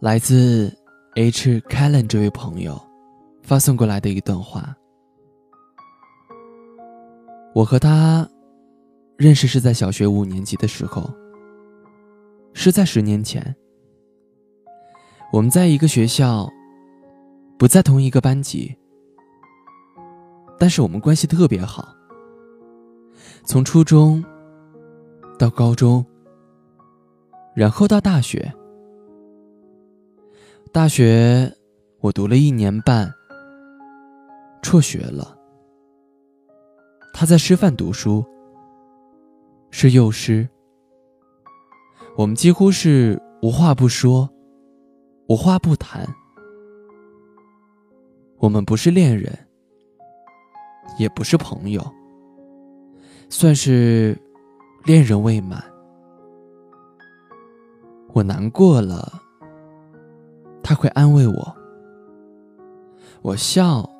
来自 H. Kellen 这位朋友发送过来的一段话。我和他认识是在小学五年级的时候，是在十年前。我们在一个学校，不在同一个班级，但是我们关系特别好。从初中到高中，然后到大学。大学我读了一年半，辍学了。他在师范读书，是幼师。我们几乎是无话不说，无话不谈。我们不是恋人，也不是朋友，算是恋人未满。我难过了。他会安慰我，我笑，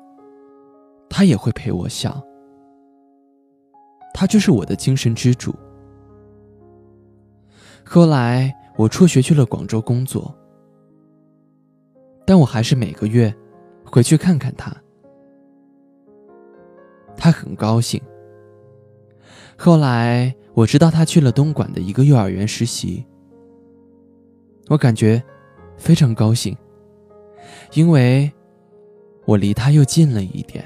他也会陪我笑。他就是我的精神支柱。后来我辍学去了广州工作，但我还是每个月回去看看他。他很高兴。后来我知道他去了东莞的一个幼儿园实习，我感觉。非常高兴，因为我离他又近了一点。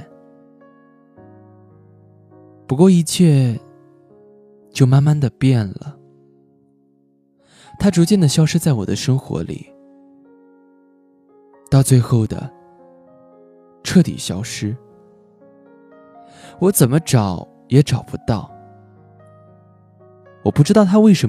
不过一切就慢慢的变了，他逐渐的消失在我的生活里，到最后的彻底消失，我怎么找也找不到。我不知道他为什么。